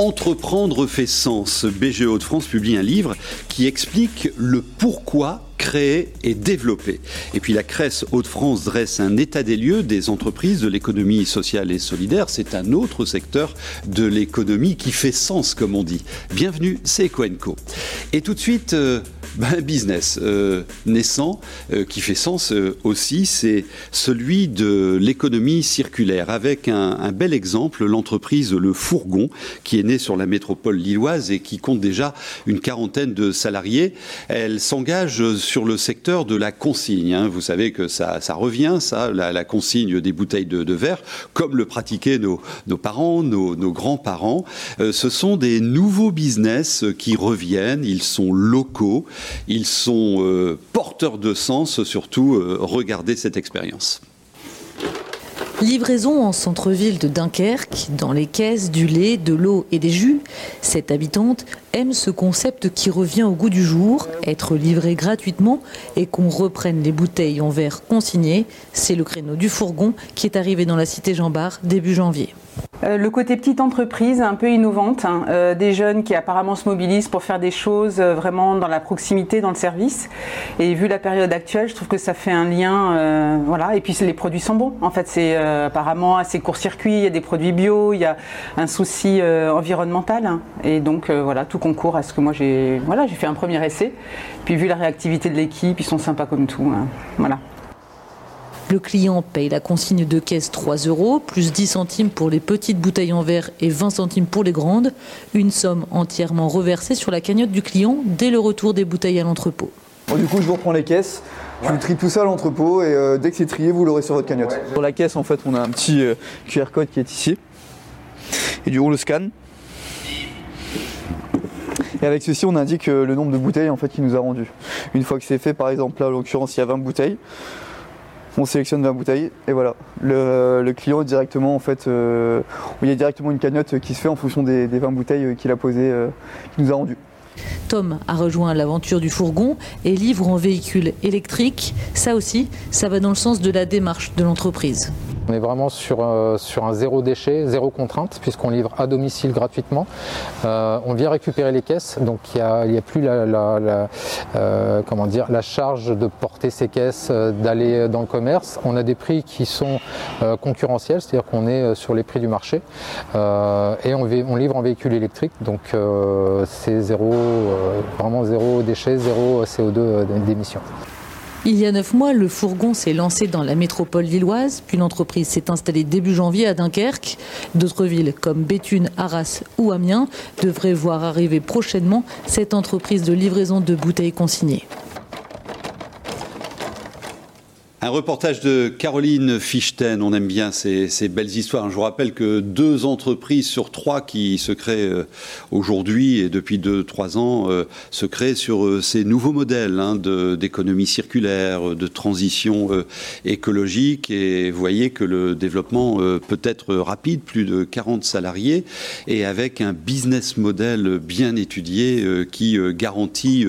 Entreprendre fait sens. BGE Hauts-de-France publie un livre qui explique le pourquoi créer et développer. Et puis la Cresse Hauts-de-France dresse un état des lieux des entreprises de l'économie sociale et solidaire. C'est un autre secteur de l'économie qui fait sens, comme on dit. Bienvenue, c'est Ecoenco. Et tout de suite, euh, ben, business euh, naissant euh, qui fait sens aussi, c'est celui de l'économie circulaire, avec un, un bel exemple, l'entreprise Le Fourgon, qui est née sur la métropole lilloise et qui compte déjà une quarantaine de salariés. Elle s'engage le secteur de la consigne. Hein. Vous savez que ça, revient, ça, la, consigne des bouteilles de, verre, comme le pratiquaient nos, parents, nos, grands-parents. Euh, ce sont des nouveaux business qui reviennent. Ils sont locaux, ils sont euh, porteurs de sens. Surtout, euh, regardez cette expérience. Livraison en centre-ville de Dunkerque, dans les caisses, du lait, de l'eau et des jus. Cette habitante aime ce concept qui revient au goût du jour, être livré gratuitement et qu'on reprenne les bouteilles en verre consignées. C'est le créneau du fourgon qui est arrivé dans la cité Jean Bar début janvier. Euh, le côté petite entreprise, un peu innovante, hein, euh, des jeunes qui apparemment se mobilisent pour faire des choses euh, vraiment dans la proximité, dans le service. Et vu la période actuelle, je trouve que ça fait un lien, voilà. Et puis les produits sont bons. En fait, c'est apparemment assez court-circuit. Il y a des produits bio, il y a un souci environnemental, hein. et donc voilà, tout concourt à ce que moi j'ai, fait un premier essai. Puis vu la réactivité de l'équipe, ils sont sympas comme tout, hein. voilà. Le client paye la consigne de caisse 3 euros, plus 10 centimes pour les petites bouteilles en verre et 20 centimes pour les grandes. Une somme entièrement reversée sur la cagnotte du client dès le retour des bouteilles à l'entrepôt. du coup, je vous reprends les caisses. Je vous trie tout ça à l'entrepôt et euh, dès que c'est trié, vous l'aurez sur votre cagnotte. Pour la caisse, en fait, on a un petit euh, QR code qui est ici. Et du coup, on le scanne. Et avec ceci, on indique euh, le nombre de bouteilles en fait qu'il nous a rendu. Une fois que c'est fait, par exemple, là, en l'occurrence, il y a 20 bouteilles on sélectionne 20 bouteilles et voilà. Le, client directement en fait, euh, il y a directement une cagnotte qui se fait en fonction des, 20 bouteilles qu'il a posées, euh, qu'il nous a rendues. Tom a rejoint l'aventure du fourgon et livre en véhicule électrique. Ça aussi, ça va dans le sens de la démarche de l'entreprise. On est vraiment sur, euh, sur un zéro déchet, zéro contrainte, puisqu'on livre à domicile gratuitement. Euh, on vient récupérer les caisses, donc il n'y a, plus euh, la charge de porter ces caisses, d'aller dans le commerce. On a des prix qui sont concurrentiels, c'est-à-dire qu'on est sur les prix du marché. et on, on, livre en véhicule électrique, donc c'est zéro, vraiment zéro déchet, zéro CO2 d'émission. Il y a neuf mois, le fourgon s'est lancé dans la métropole lilloise, puis l'entreprise s'est installée début janvier à Dunkerque. D'autres villes comme Béthune, Arras ou Amiens devraient voir arriver prochainement cette entreprise de livraison de bouteilles consignées. Un reportage de Caroline Fichten. On aime bien ces, belles histoires. Je vous rappelle que deux entreprises sur trois qui se créent euh, aujourd'hui et depuis deux, trois ans euh, se créent sur euh, ces nouveaux modèles hein, d'économie circulaire, de transition écologique. Et vous voyez que le développement peut être rapide, plus de 40 salariés, et avec un business model bien étudié qui garantit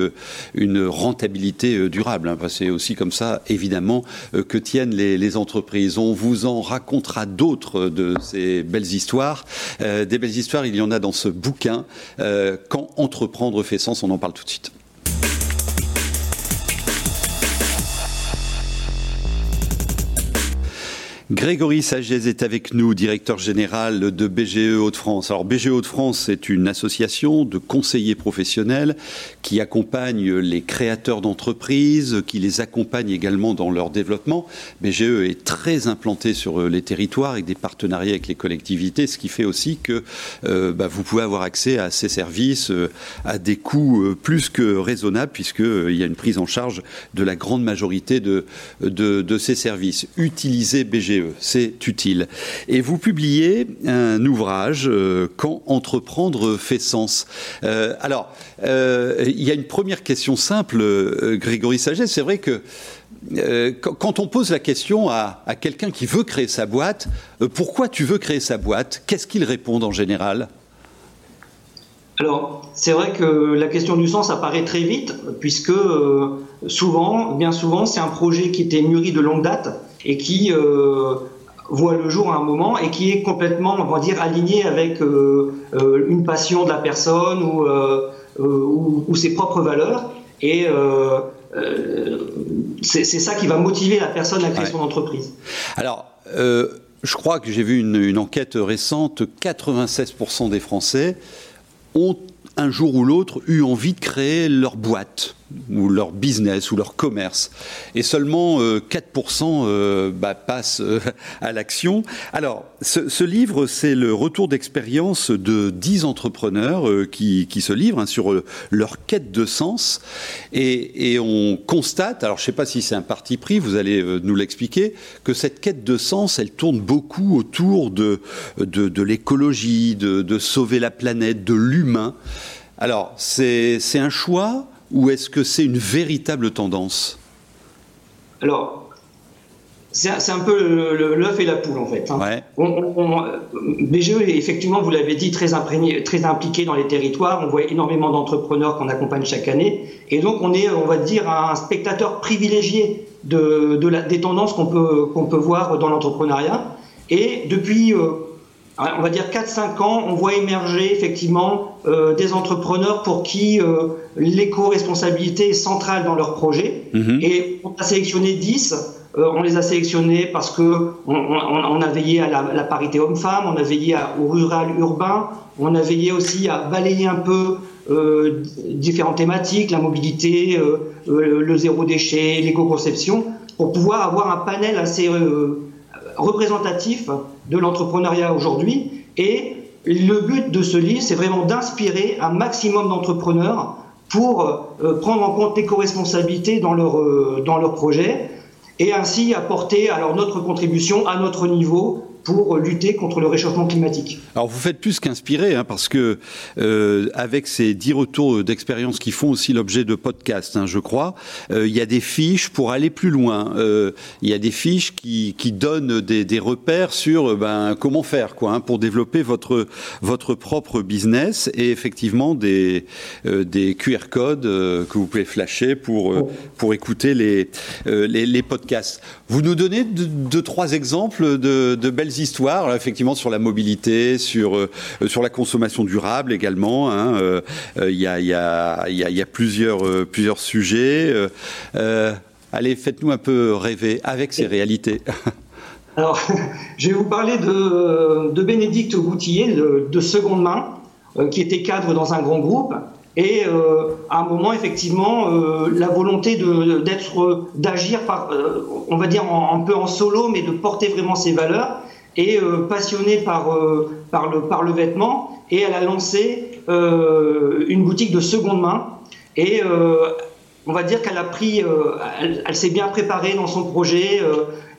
une rentabilité durable. Hein. C'est aussi comme ça, évidemment, que tiennent les, entreprises. On vous en racontera d'autres de ces belles histoires. Euh, des belles histoires, il y en a dans ce bouquin. Euh, quand entreprendre fait sens, on en parle tout de suite. Grégory Sagez est avec nous, directeur général de BGE Hauts-de-France. Alors BGE Hauts-de-France, c'est une association de conseillers professionnels qui accompagne les créateurs d'entreprises, qui les accompagne également dans leur développement. BGE est très implanté sur les territoires avec des partenariats avec les collectivités, ce qui fait aussi que euh, bah, vous pouvez avoir accès à ces services euh, à des coûts euh, plus que raisonnables, puisqu'il y a une prise en charge de la grande majorité de, de, de ces services. Utilisez BGE c'est utile. Et vous publiez un ouvrage, euh, Quand entreprendre fait sens. Euh, alors, euh, il y a une première question simple, Grégory Saget, c'est vrai que quand on pose la question à, à quelqu'un qui veut créer sa boîte, pourquoi tu veux créer sa boîte? Qu'est-ce qu'il répond en général? Alors, c'est vrai que la question du sens apparaît très vite, puisque souvent, bien souvent, c'est un projet qui était mûri de longue date et qui, euh, voit le jour à un moment et qui est complètement, on va dire, aligné avec euh, euh, une passion de la personne ou, ou, ses propres valeurs. Et c'est ça qui va motiver la personne à créer son entreprise. Alors, je crois que j'ai vu une, une enquête récente, 96% des Français ont un jour ou l'autre eu envie de créer leur boîte ou leur business ou leur commerce. Et seulement 4% euh, euh, bah, passent euh, à l'action. Alors, ce, livre, c'est le retour d'expérience de 10 entrepreneurs qui, se livrent hein, sur leur quête de sens. Et, on constate, alors je ne sais pas si c'est un parti pris, vous allez nous l'expliquer, que cette quête de sens, elle tourne beaucoup autour de, de, l'écologie, de, de sauver la planète, de l'humain. Alors, c'est un choix ou est-ce que c'est une véritable tendance Alors, c'est un peu l'œuf et la poule en fait. Hein. BGE est effectivement, vous l'avez dit, très, imprégné, très impliqué dans les territoires. On voit énormément d'entrepreneurs qu'on accompagne chaque année. Et donc on est, on va dire, un spectateur privilégié de, des tendances qu'on peut, qu'on peut voir dans l'entrepreneuriat. Et depuis euh, on va dire 4-5 ans, on voit émerger effectivement euh, des entrepreneurs pour qui euh, l'éco-responsabilité est centrale dans leur projet. Mhm. Et on a sélectionné 10. Euh, on les a sélectionnés parce que on, a veillé à la, parité homme-femme, on a veillé au rural-urbain, on a veillé aussi à balayer un peu différentes thématiques, la mobilité, le zéro déchet, l'éco-conception, pour pouvoir avoir un panel assez représentatif de l'entrepreneuriat aujourd'hui. Et le but de ce livre, c'est vraiment d'inspirer un maximum d'entrepreneurs pour euh, prendre en compte l'éco-responsabilité dans leur, euh, dans leur projet et ainsi apporter alors notre contribution à notre niveau pour lutter contre le réchauffement climatique. Alors vous faites plus qu'inspirer, hein, parce que euh, avec ces dix retours d'expérience qui font aussi l'objet de podcasts, hein, je crois, euh, il y a des fiches pour aller plus loin. Euh, il y a des fiches qui, qui donnent des, des, repères sur ben, comment faire quoi, hein, pour développer votre, votre propre business et effectivement des, des QR codes que vous pouvez flasher pour, pour écouter les, les, les, podcasts. Vous nous donnez deux, trois exemples de, de belles histoires, effectivement, sur la mobilité, sur, euh, sur la consommation durable également. Il y, a, plusieurs, plusieurs sujets. Euh, allez, faites-nous un peu rêver avec ces réalités. Alors, je vais vous parler de, de Bénédicte Goutillier, de, seconde main, euh, qui était cadre dans un grand groupe. Et à un moment, effectivement, la volonté d'agir, on va dire un peu en solo, mais de porter vraiment ses valeurs et euh, passionnée par, euh, par, le, par le vêtement. Et elle a lancé euh, une boutique de seconde main. Et on va dire qu'elle a pris, elle, s'est bien préparée dans son projet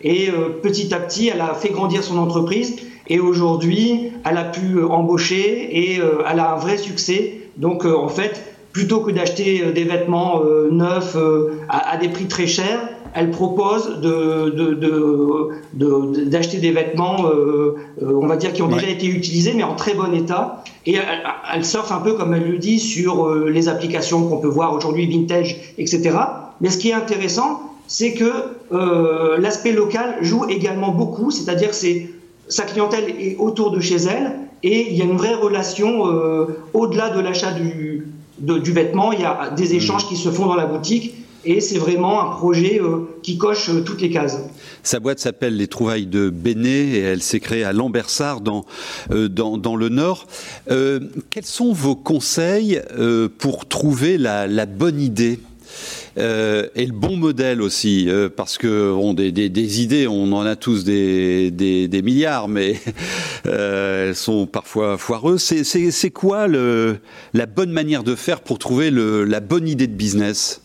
et petit à petit elle a fait grandir son entreprise. Et aujourd'hui elle a pu embaucher et elle a un vrai succès. Donc en fait plutôt que d'acheter des vêtements neufs à, des prix très chers elle propose d'acheter des vêtements, euh, euh, on va dire, qui ont déjà été utilisés, mais en très bon état. Et elle, surfe un peu, comme elle le dit, sur euh, les applications qu'on peut voir aujourd'hui, vintage, etc. Mais ce qui est intéressant, c'est que l'aspect local joue également beaucoup, c'est-à-dire que sa clientèle est autour de chez elle et il y a une vraie relation au-delà de l'achat du, du vêtement. Il y a des échanges qui se font dans la boutique et c'est vraiment un projet euh, qui coche euh, toutes les cases. Sa boîte s'appelle Les Trouvailles de Béné et elle s'est créée à Lambersart dans, euh, dans, le Nord. quels sont vos conseils pour trouver la, bonne idée? Et le bon modèle aussi, parce que bon, des, idées, on en a tous des, des milliards, mais elles sont parfois foireuses. C'est quoi la bonne manière de faire pour trouver la bonne idée de business?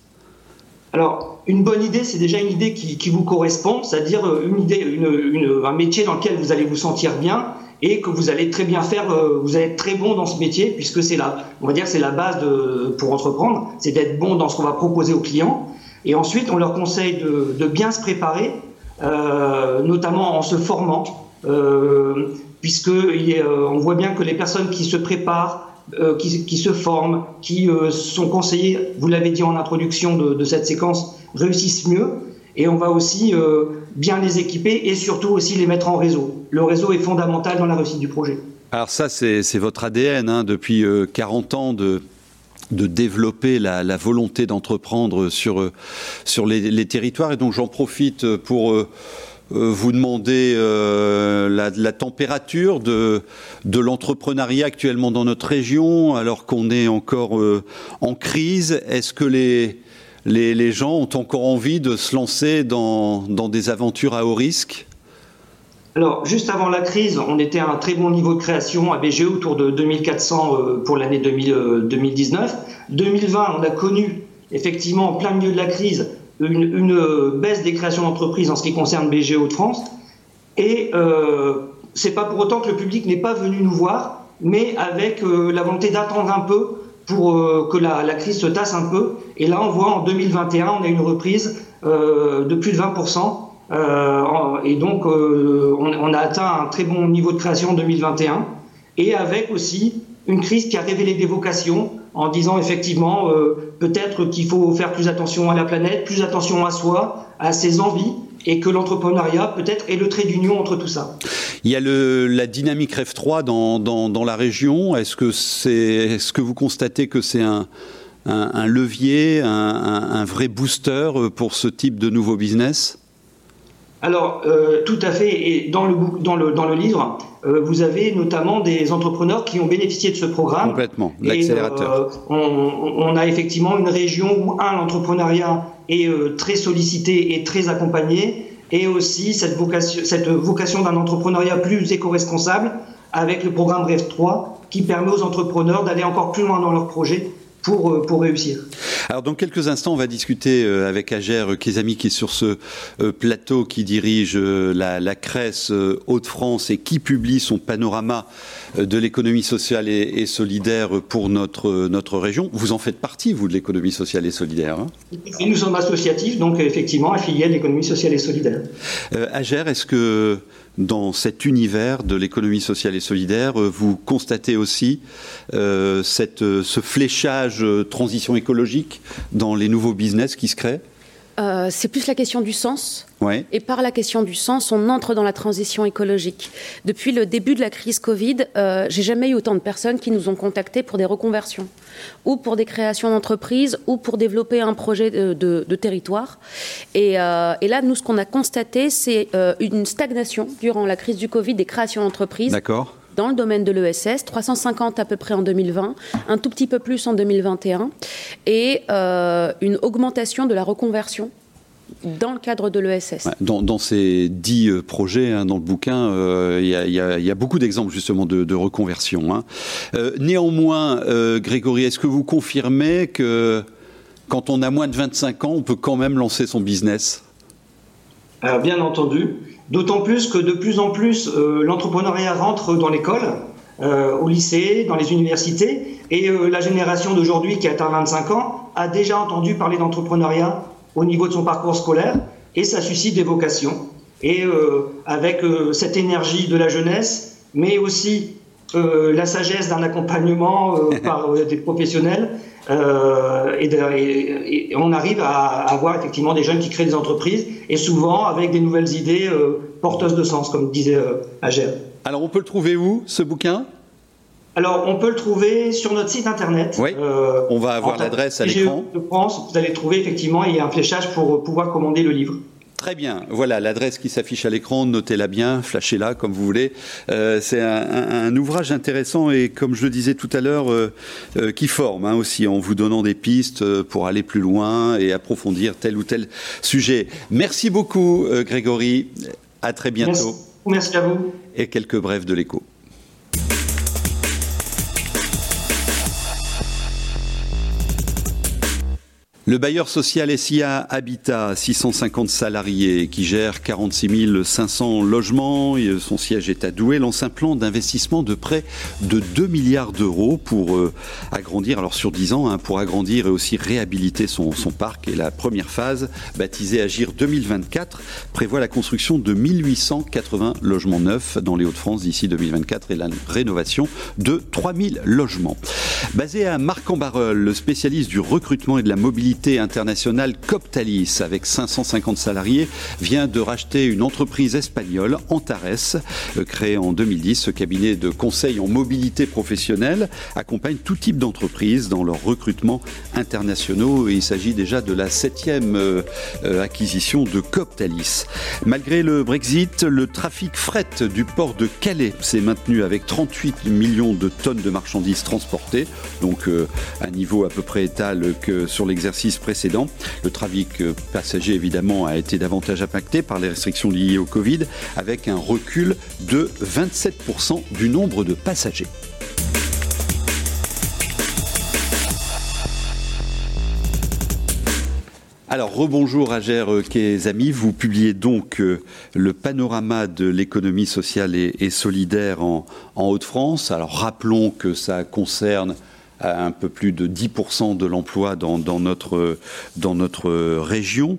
Alors, une bonne idée, c'est déjà une idée qui, vous correspond, c'est-à-dire euh, une idée, un métier dans lequel vous allez vous sentir bien et que vous allez très bien faire, euh, vous allez être très bon dans ce métier, puisque c'est la, on va dire, c'est la base de, pour entreprendre, c'est d'être bon dans ce qu'on va proposer aux clients. Et ensuite, on leur conseille de, de bien se préparer, euh, notamment en se formant, euh, puisque on voit bien que les personnes qui se préparent, euh, qui, se forment, qui euh, sont conseillés, vous l'avez dit en introduction de, cette séquence, réussissent mieux. et on va aussi bien les équiper et surtout aussi les mettre en réseau. Le réseau est fondamental dans la réussite du projet. Alors ça, c'est votre ADN hein, depuis 40 ans de de développer la, volonté d'entreprendre sur, sur les, territoires. Et donc j'en profite pour euh, vous demander euh, la, température de, l'entrepreneuriat actuellement dans notre région, alors qu'on est encore euh, en crise. Est-ce que les, gens ont encore envie de se lancer dans, dans des aventures à haut risque? Alors, juste avant la crise, on était à un très bon niveau de création à BGE, autour de 2400 pour l'année 2019. 2020, on a connu, effectivement, en plein milieu de la crise, une, euh, baisse des créations d'entreprises en ce qui concerne BGO de France. Et euh, c'est pas pour autant que le public n'est pas venu nous voir, mais avec euh, la volonté d'attendre un peu pour euh, que la, la, crise se tasse un peu. Et là, on voit en 2021, on a une reprise de plus de 20%. et donc, on, on, a atteint un très bon niveau de création en 2021. Et avec aussi une crise qui a révélé des vocations, en disant effectivement euh, peut-être qu'il faut faire plus attention à la planète, plus attention à soi, à ses envies, et que l'entrepreneuriat peut-être est le trait d'union entre tout ça. Il y a la dynamique Rêve 3 dans, la région. Est-ce que, vous constatez que c'est un levier, un, un, vrai booster pour ce type de nouveau business? Alors, euh, tout à fait. Et dans le, dans le, dans le livre, euh, vous avez notamment des entrepreneurs qui ont bénéficié de ce programme. Complètement, l'accélérateur. Euh, on, on, a effectivement une région où, un, l'entrepreneuriat est très sollicité et très accompagné, et aussi cette vocation, cette vocation d'un entrepreneuriat plus éco-responsable avec le programme REV 3 qui permet aux entrepreneurs d'aller encore plus loin dans leurs projets pour, euh, pour réussir. Alors dans quelques instants, on va discuter euh, avec Agère Kézami qui est sur ce euh, plateau, qui dirige la, la Cresse Hauts-de-France et qui publie son panorama de l'économie sociale et, solidaire pour notre, notre région. Vous en faites partie, vous, de l'économie sociale et solidaire hein? Et Nous sommes associatifs, donc effectivement affiliés à l'économie sociale et solidaire. Euh, Agère, est-ce que dans cet univers de l'économie sociale et solidaire, euh, vous constatez aussi euh, cette, ce fléchage transition écologique dans les nouveaux business qui se créent? C'est plus la question du sens. Ouais. Et par la question du sens, on entre dans la transition écologique. Depuis le début de la crise Covid, euh, j'ai jamais eu autant de personnes qui nous ont contactés pour des reconversions, ou pour des créations d'entreprises, ou pour développer un projet de, de, de territoire. Et, euh, et, là, nous, ce qu'on a constaté, c'est euh, une stagnation durant la crise du Covid des créations d'entreprises. D'accord dans le domaine de l'ESS, 350 à peu près en 2020, un tout petit peu plus en 2021, et euh, une augmentation de la reconversion dans le cadre de l'ESS. Dans, dans, ces dix euh, projets, hein, dans le bouquin, euh, il y, y, y, a beaucoup d'exemples justement de, de reconversion. Hein. Euh, néanmoins, euh, Grégory, est-ce que vous confirmez que quand on a moins de 25 ans, on peut quand même lancer son business? Alors bien entendu. D'autant plus que de plus en plus, euh, l'entrepreneuriat rentre dans l'école, euh, au lycée, dans les universités, et euh, la génération d'aujourd'hui qui atteint 25 ans a déjà entendu parler d'entrepreneuriat au niveau de son parcours scolaire, et ça suscite des vocations. Et avec cette énergie de la jeunesse, mais aussi euh, la sagesse d'un accompagnement par des professionnels, euh, et, de, et, et, on arrive à, avoir effectivement des jeunes qui créent des entreprises et souvent avec des nouvelles idées euh, porteuses de sens, comme disait euh, Agère. Alors on peut le trouver où ce bouquin? Alors, on peut le trouver sur notre site internet. Oui, euh, on va avoir l'adresse à l'écran. de France, vous allez trouver effectivement, il y a un fléchage pour pouvoir commander le livre. Très bien, voilà l'adresse qui s'affiche à l'écran, notez-la bien, flashez-la comme vous voulez. Euh, c'est un, un, un, ouvrage intéressant et comme je le disais tout à l'heure, euh, euh, qui forme hein, aussi en vous donnant des pistes pour aller plus loin et approfondir tel ou tel sujet. Merci beaucoup Grégory, à très bientôt. Merci, Merci à vous. Et quelques brèves de l'écho. Le bailleur social SIA Habitat, 650 salariés, qui gère 46 500 logements, son siège est à Douai, lance un plan d'investissement de près de 2 milliards d'euros pour euh, agrandir, alors sur 10 ans, hein, pour agrandir et aussi réhabiliter son, son, parc. Et la première phase, baptisée Agir 2024, prévoit la construction de 1880 logements neufs dans les Hauts-de-France d'ici 2024 et la rénovation de 3000 logements. Basé à Marc-en-Barœul, le spécialiste du recrutement et de la mobilité internationale Coptalis, avec 550 salariés, vient de racheter une entreprise espagnole, Antares, euh, créée en 2010. Ce cabinet de conseil en mobilité professionnelle accompagne tout type d'entreprises dans leur recrutement internationaux. Il s'agit déjà de la septième euh, euh, acquisition de Coptalis. Malgré le Brexit, le trafic fret du port de Calais s'est maintenu avec 38 millions de tonnes de marchandises transportées, donc un niveau à peu près étal que sur l'exercice précédent. Le trafic passager, évidemment, a été davantage impacté par les restrictions liées au Covid, avec un recul de 27% du nombre de passagers. Alors, rebonjour à Gère amis. Vous publiez donc euh, le panorama de l'économie sociale et, solidaire en, Haute-France. Alors, rappelons que ça concerne un peu plus de 10% de l'emploi dans, notre, région.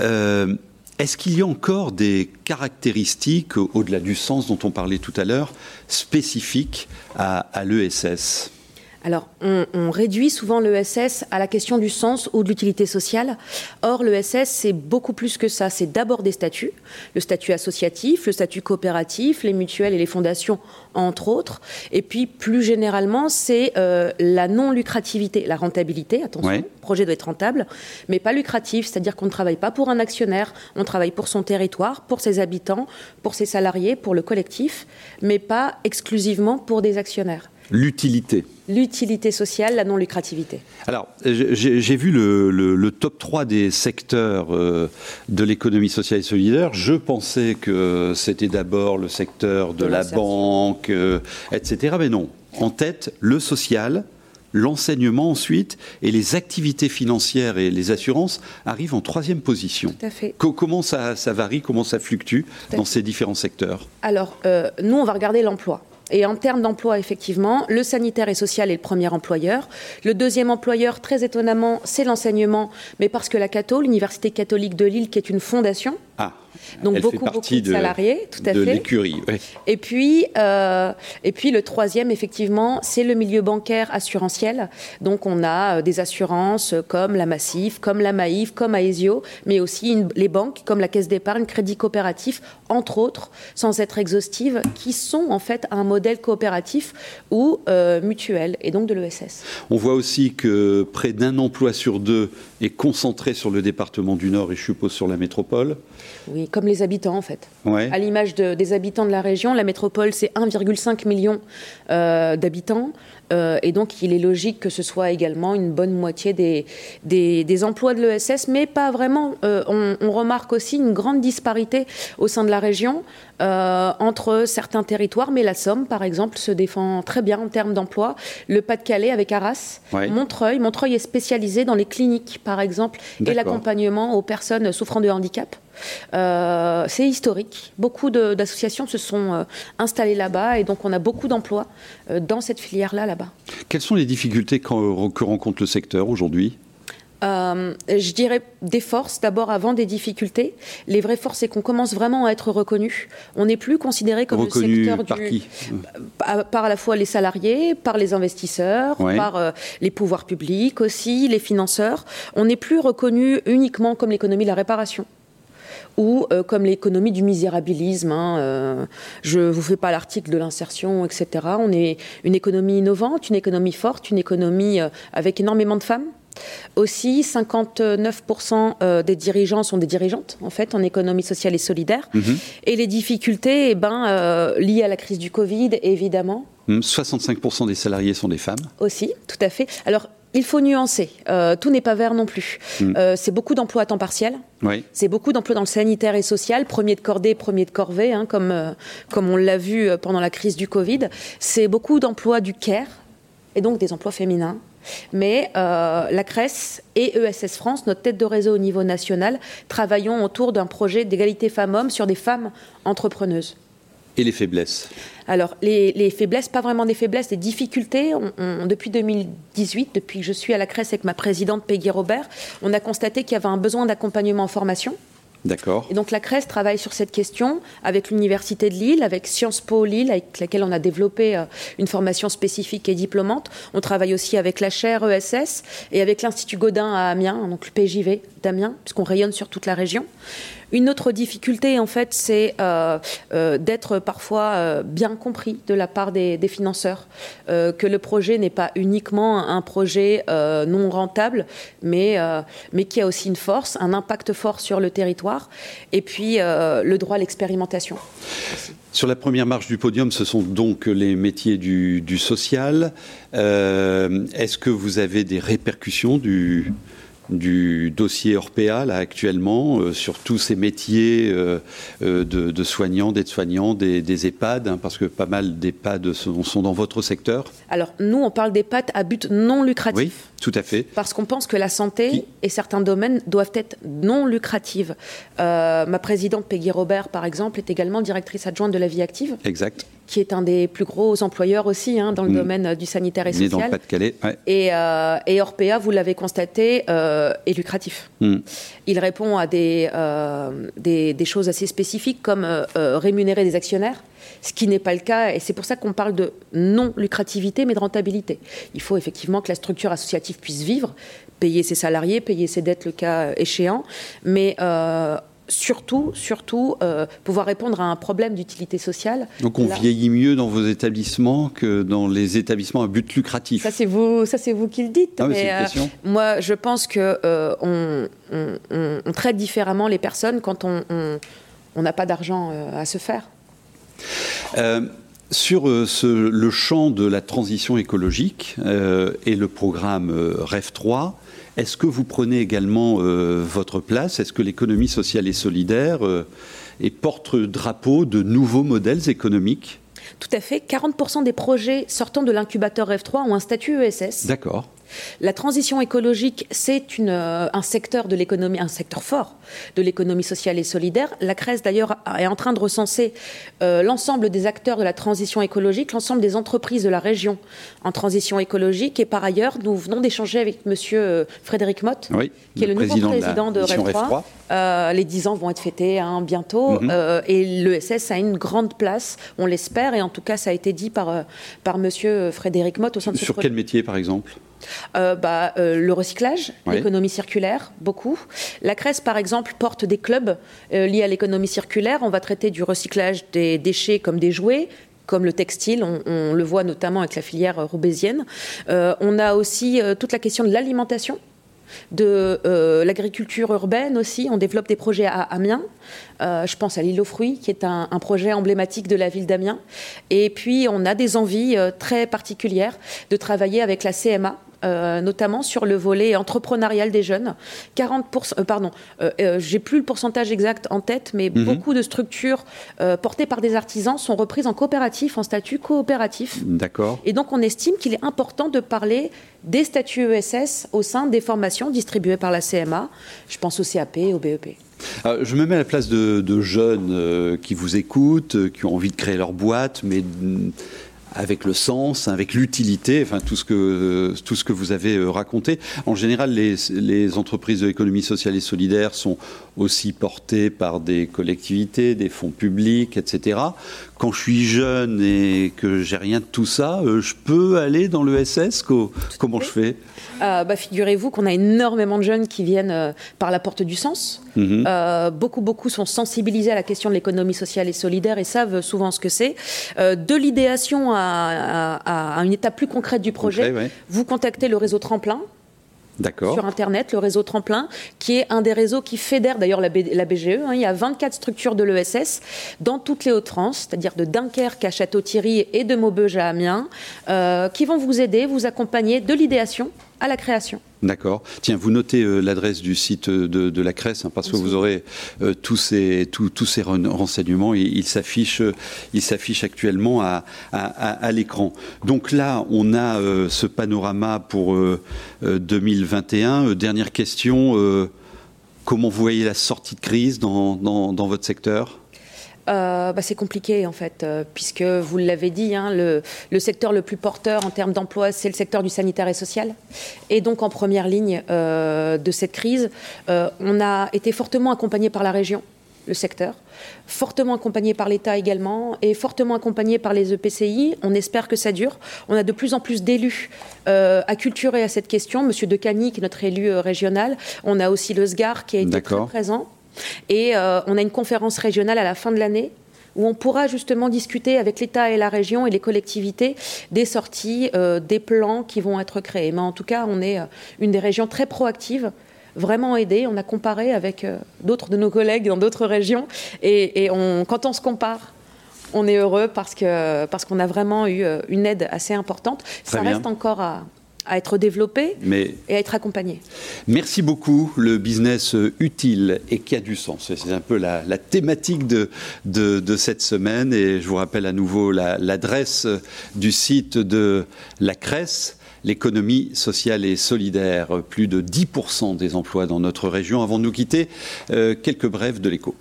Euh, est-ce qu'il y a encore des caractéristiques, au-delà du sens dont on parlait tout à l'heure, spécifiques à, à l'ESS alors, on, réduit souvent l'ESS à la question du sens ou de l'utilité sociale. Or, l'ESS, c'est beaucoup plus que ça. C'est d'abord des statuts, le statut associatif, le statut coopératif, les mutuelles et les fondations, entre autres. Et puis, plus généralement, c'est euh, la non-lucrativité, la rentabilité. Attention, le projet doit être rentable, mais pas lucratif. C'est-à-dire qu'on ne travaille pas pour un actionnaire, on travaille pour son territoire, pour ses habitants, pour ses salariés, pour le collectif, mais pas exclusivement pour des actionnaires. L'utilité. L'utilité sociale, la non-lucrativité. Alors, j'ai vu le, top 3 des secteurs euh, de l'économie sociale et solidaire. Je pensais que c'était d'abord le secteur de, la banque, euh, etc. Mais non. En tête, le social, l'enseignement ensuite, et les activités financières et les assurances arrivent en troisième position. Tout à fait. comment ça, varie, comment ça fluctue dans ces différents secteurs? Alors, euh, nous, on va regarder l'emploi. Et en termes d'emploi, effectivement, le sanitaire et social est le premier employeur. Le deuxième employeur, très étonnamment, c'est l'enseignement, mais parce que la Cato, l'Université catholique de Lille, qui est une fondation, ah. Donc beaucoup, beaucoup de, salariés, tout à de l'écurie. Et puis, euh, et puis le troisième, effectivement, c'est le milieu bancaire assurantiel. Donc on a euh, des assurances comme la Massif, comme la Maïf, comme Aesio, mais aussi les banques comme la Caisse d'épargne, Crédit Coopératif, entre autres, sans être exhaustive, qui sont en fait un modèle coopératif ou euh, mutuel, et donc de l'ESS. On voit aussi que près d'un emploi sur deux est concentré sur le département du Nord et je suppose sur la métropole. Oui, comme les habitants en fait. À l'image des habitants de la région, la métropole c'est 1,5 million euh, d'habitants. Euh, et donc, il est logique que ce soit également une bonne moitié des, des, emplois de l'ESS, mais pas vraiment. Euh, on, remarque aussi une grande disparité au sein de la région entre certains territoires, mais la Somme, par exemple, se défend très bien en termes d'emploi. Le Pas-de-Calais avec Arras, Montreuil. Montreuil est spécialisé dans les cliniques, par exemple, et l'accompagnement aux personnes souffrant de handicap. Euh, c'est historique. Beaucoup d'associations se sont euh, installées là-bas et donc on a beaucoup d'emplois euh, dans cette filière-là là-bas. Quelles sont les difficultés que rencontre le secteur aujourd'hui? Je dirais des forces d'abord avant des difficultés. Les vraies forces, c'est qu'on commence vraiment à être reconnu. On n'est plus considéré comme le secteur par du. Par, à la fois les salariés, par les investisseurs, par les pouvoirs publics aussi, les financeurs. On n'est plus reconnu uniquement comme l'économie de la réparation ou euh, comme l'économie du misérabilisme. Hein, euh, je ne vous fais pas l'article de l'insertion, etc. On est une économie innovante, une économie forte, une économie euh, avec énormément de femmes. Aussi, 59% des dirigeants sont des dirigeantes, en fait, en économie sociale et solidaire. Mhm. Et les difficultés, eh ben, liées à la crise du Covid, évidemment. 65% des salariés sont des femmes. Aussi, tout à fait. Alors, il faut nuancer. Euh, tout n'est pas vert non plus. Mm. Euh, c'est beaucoup d'emplois à temps partiel. C'est beaucoup d'emplois dans le sanitaire et social, premier de cordée, premier de corvée, hein, comme, euh, comme on l'a vu pendant la crise du Covid. C'est beaucoup d'emplois du CARE, et donc des emplois féminins. Mais la CRES et ESS France, notre tête de réseau au niveau national, travaillons autour d'un projet d'égalité femmes-hommes sur des femmes entrepreneuses. Et les faiblesses Alors, les, faiblesses, pas vraiment des faiblesses, des difficultés. depuis 2018, depuis que je suis à la CRES avec ma présidente Peggy Robert, on a constaté qu'il y avait un besoin d'accompagnement en formation D'accord. Et donc la CRES travaille sur cette question avec l'Université de Lille, avec Sciences Po Lille, avec laquelle on a développé euh, une formation spécifique et diplômante. On travaille aussi avec la chaire ESS et avec l'Institut Godin à Amiens, donc le PJV d'Amiens, puisqu'on rayonne sur toute la région. Une autre difficulté, en fait, c'est euh, euh, d'être parfois euh, bien compris de la part des, financeurs, que le projet n'est pas uniquement un projet non rentable, mais, mais qui a aussi une force, un impact fort sur le territoire, et puis le droit à l'expérimentation. Sur la première marche du podium, ce sont donc les métiers du, du social. Est-ce que vous avez des répercussions du, du dossier Orpea là actuellement euh, sur tous ces métiers euh, euh, de, soignants, d'aides-soignants, des, EHPAD, hein, parce que pas mal d'EHPAD sont, sont, dans votre secteur. Alors nous, on parle d'EHPAD à but non lucratif. Oui, tout à fait. Parce qu'on pense que la santé et certains domaines doivent être non lucratifs. ma présidente Peggy Robert, par exemple, est également directrice adjointe de la vie active. Exact qui est un des plus gros employeurs aussi hein, dans le mm. domaine euh, du sanitaire et social. dans le Pas-de-Calais. Et, euh, et, Orpea, vous l'avez constaté, euh, est lucratif. Mm. Il répond à des, des, des, choses assez spécifiques comme rémunérer des actionnaires ce qui n'est pas le cas, et c'est pour ça qu'on parle de non-lucrativité, mais de rentabilité. Il faut effectivement que la structure associative puisse vivre, payer ses salariés, payer ses dettes le cas échéant, mais surtout, surtout euh, pouvoir répondre à un problème d'utilité sociale. Donc on vieillit mieux dans vos établissements que dans les établissements à but lucratif. Ça c'est vous, ça c'est vous qui le dites. Ah, mais euh, moi, je pense que euh, on, traite différemment les personnes quand on n'a pas d'argent à se faire. Sur le champ de la transition écologique et le programme REF 3, est-ce que vous prenez également euh, votre place? Est-ce que l'économie sociale et solidaire euh, est porte-drapeau de nouveaux modèles économiques? Tout à fait. 40% des projets sortant de l'incubateur F3 ont un statut ESS. D'accord. La transition écologique, c'est euh, un secteur de l'économie, un secteur fort de l'économie sociale et solidaire. La CRES, d'ailleurs, est en train de recenser euh, l'ensemble des acteurs de la transition écologique, l'ensemble des entreprises de la région en transition écologique. Et par ailleurs, nous venons d'échanger avec Monsieur euh, Frédéric Mott, qui est le, nouveau président de, REF 3. les 10 ans vont être fêtés hein, bientôt. Mhm. et l'ESS a une grande place, on l'espère. Et en tout cas, ça a été dit par, par Monsieur Frédéric Mott au sein de Sur quel métier, par exemple? Euh, bah, euh, le recyclage, l'économie circulaire, beaucoup. La CRES, par exemple, porte des clubs euh, liés à l'économie circulaire. On va traiter du recyclage des déchets comme des jouets, comme le textile, on, le voit notamment avec la filière roubaisienne. on a aussi toute la question de l'alimentation de l'agriculture urbaine aussi. On développe des projets à Amiens. Je pense à l'île aux fruits, qui est un, un, projet emblématique de la ville d'Amiens. Et puis, on a des envies très particulières de travailler avec la CMA, euh, notamment sur le volet entrepreneurial des jeunes. 40%, euh, pardon, euh, j'ai plus le pourcentage exact en tête, mais mhm. beaucoup de structures portées par des artisans sont reprises en coopératif, en statut coopératif. D'accord. Et donc on estime qu'il est important de parler des statuts ESS au sein des formations distribuées par la CMA. Je pense au CAP et au BEP. Je me mets à la place de, jeunes qui vous écoutent, qui ont envie de créer leur boîte, mais avec le sens, avec l'utilité, enfin tout ce que tout ce que vous avez euh, raconté. En général, les, les entreprises de l'économie sociale et solidaire sont aussi portées par des collectivités, des fonds publics, etc. Quand je suis jeune et que j'ai rien de tout ça, euh, je peux aller dans le SS Comment je fais? Euh, bah, Figurez-vous qu'on a énormément de jeunes qui viennent par la porte du sens. Mhm. beaucoup, beaucoup sont sensibilisés à la question de l'économie sociale et solidaire et savent souvent ce que c'est. de l'idéation à, une étape plus concrète du projet, vous contactez le réseau Tremplin, sur Internet, le réseau Tremplin, qui est un des réseaux qui fédère d'ailleurs la, BGE. Hein. il y a 24 structures de l'ESS dans toutes les Hauts-de-France, c'est-à-dire de Dunkerque à Château-Thierry et de Maubeuge à Amiens, euh, qui vont vous aider, vous accompagner de l'idéation à la création. D'accord. Tiens, vous notez euh, l'adresse du site de, la CRES hein, parce que vous aurez euh, tous ces, tous ces renseignements. Il, il s'affiche actuellement à, à, l'écran. Donc là, on a euh, ce panorama pour 2021. dernière question. comment vous voyez la sortie de crise dans, dans, dans votre secteur? Bah, C'est compliqué en fait, puisque vous l'avez dit, hein, le, le, secteur le plus porteur en termes d'emploi, c'est le secteur du sanitaire et social. Et donc en première ligne de cette crise, on a été fortement accompagné par la région le secteur, fortement accompagné par l'État également et fortement accompagné par les EPCI. On espère que ça dure. On a de plus en plus d'élus euh, acculturés à cette question. Monsieur De Cagny, qui est notre élu euh, régional. On a aussi le SGAR qui a été très présent. Et euh, on a une conférence régionale à la fin de l'année où on pourra justement discuter avec l'État et la région et les collectivités des sorties, des plans qui vont être créés. Mais en tout cas, on est une des régions très proactives vraiment aidé. On a comparé avec euh, d'autres de nos collègues dans d'autres régions. Et, quand on se compare, on est heureux parce qu'on parce qu'on a vraiment eu euh, une aide assez importante. Ça reste encore à, être développé et à être accompagné. Merci beaucoup. Le business utile et qui a du sens. C'est un peu la, thématique de, de, cette semaine. Et je vous rappelle à nouveau l'adresse du site de la Cresse l'économie sociale et solidaire. Plus de 10% des emplois dans notre région. Avant de nous quitter, euh, quelques brèves de l'écho.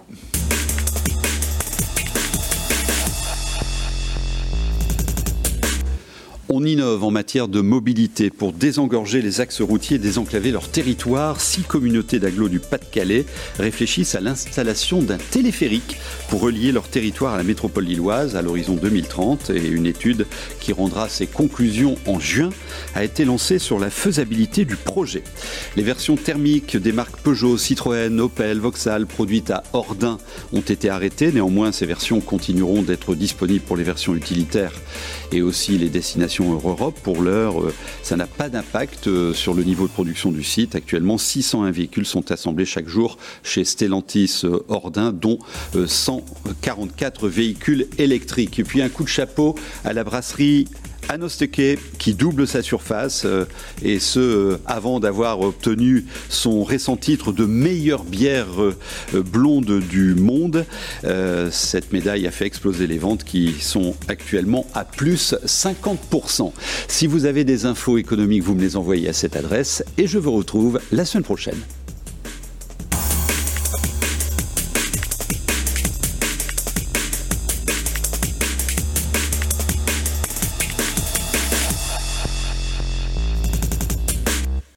Innove en matière de mobilité pour désengorger les axes routiers et désenclaver leur territoire. Six communautés d'agglos du Pas-de-Calais réfléchissent à l'installation d'un téléphérique pour relier leur territoire à la métropole lilloise à l'horizon 2030. Et une étude qui rendra ses conclusions en juin a été lancée sur la faisabilité du projet. Les versions thermiques des marques Peugeot, Citroën, Opel, Vauxhall produites à Ordin ont été arrêtées. Néanmoins, ces versions continueront d'être disponibles pour les versions utilitaires et aussi les destinations Europe. Pour l'heure, euh, ça n'a pas d'impact euh, sur le niveau de production du site. Actuellement, 601 véhicules sont assemblés chaque jour chez Stellantis euh, Ordin, dont 144 véhicules électriques. Et puis un coup de chapeau à la brasserie Anosteke qui double sa surface euh, et ce euh, avant d'avoir obtenu son récent titre de meilleure bière euh, blonde du monde. cette médaille a fait exploser les ventes qui sont actuellement à plus 50%. Si vous avez des infos économiques, vous me les envoyez à cette adresse et je vous retrouve la semaine prochaine.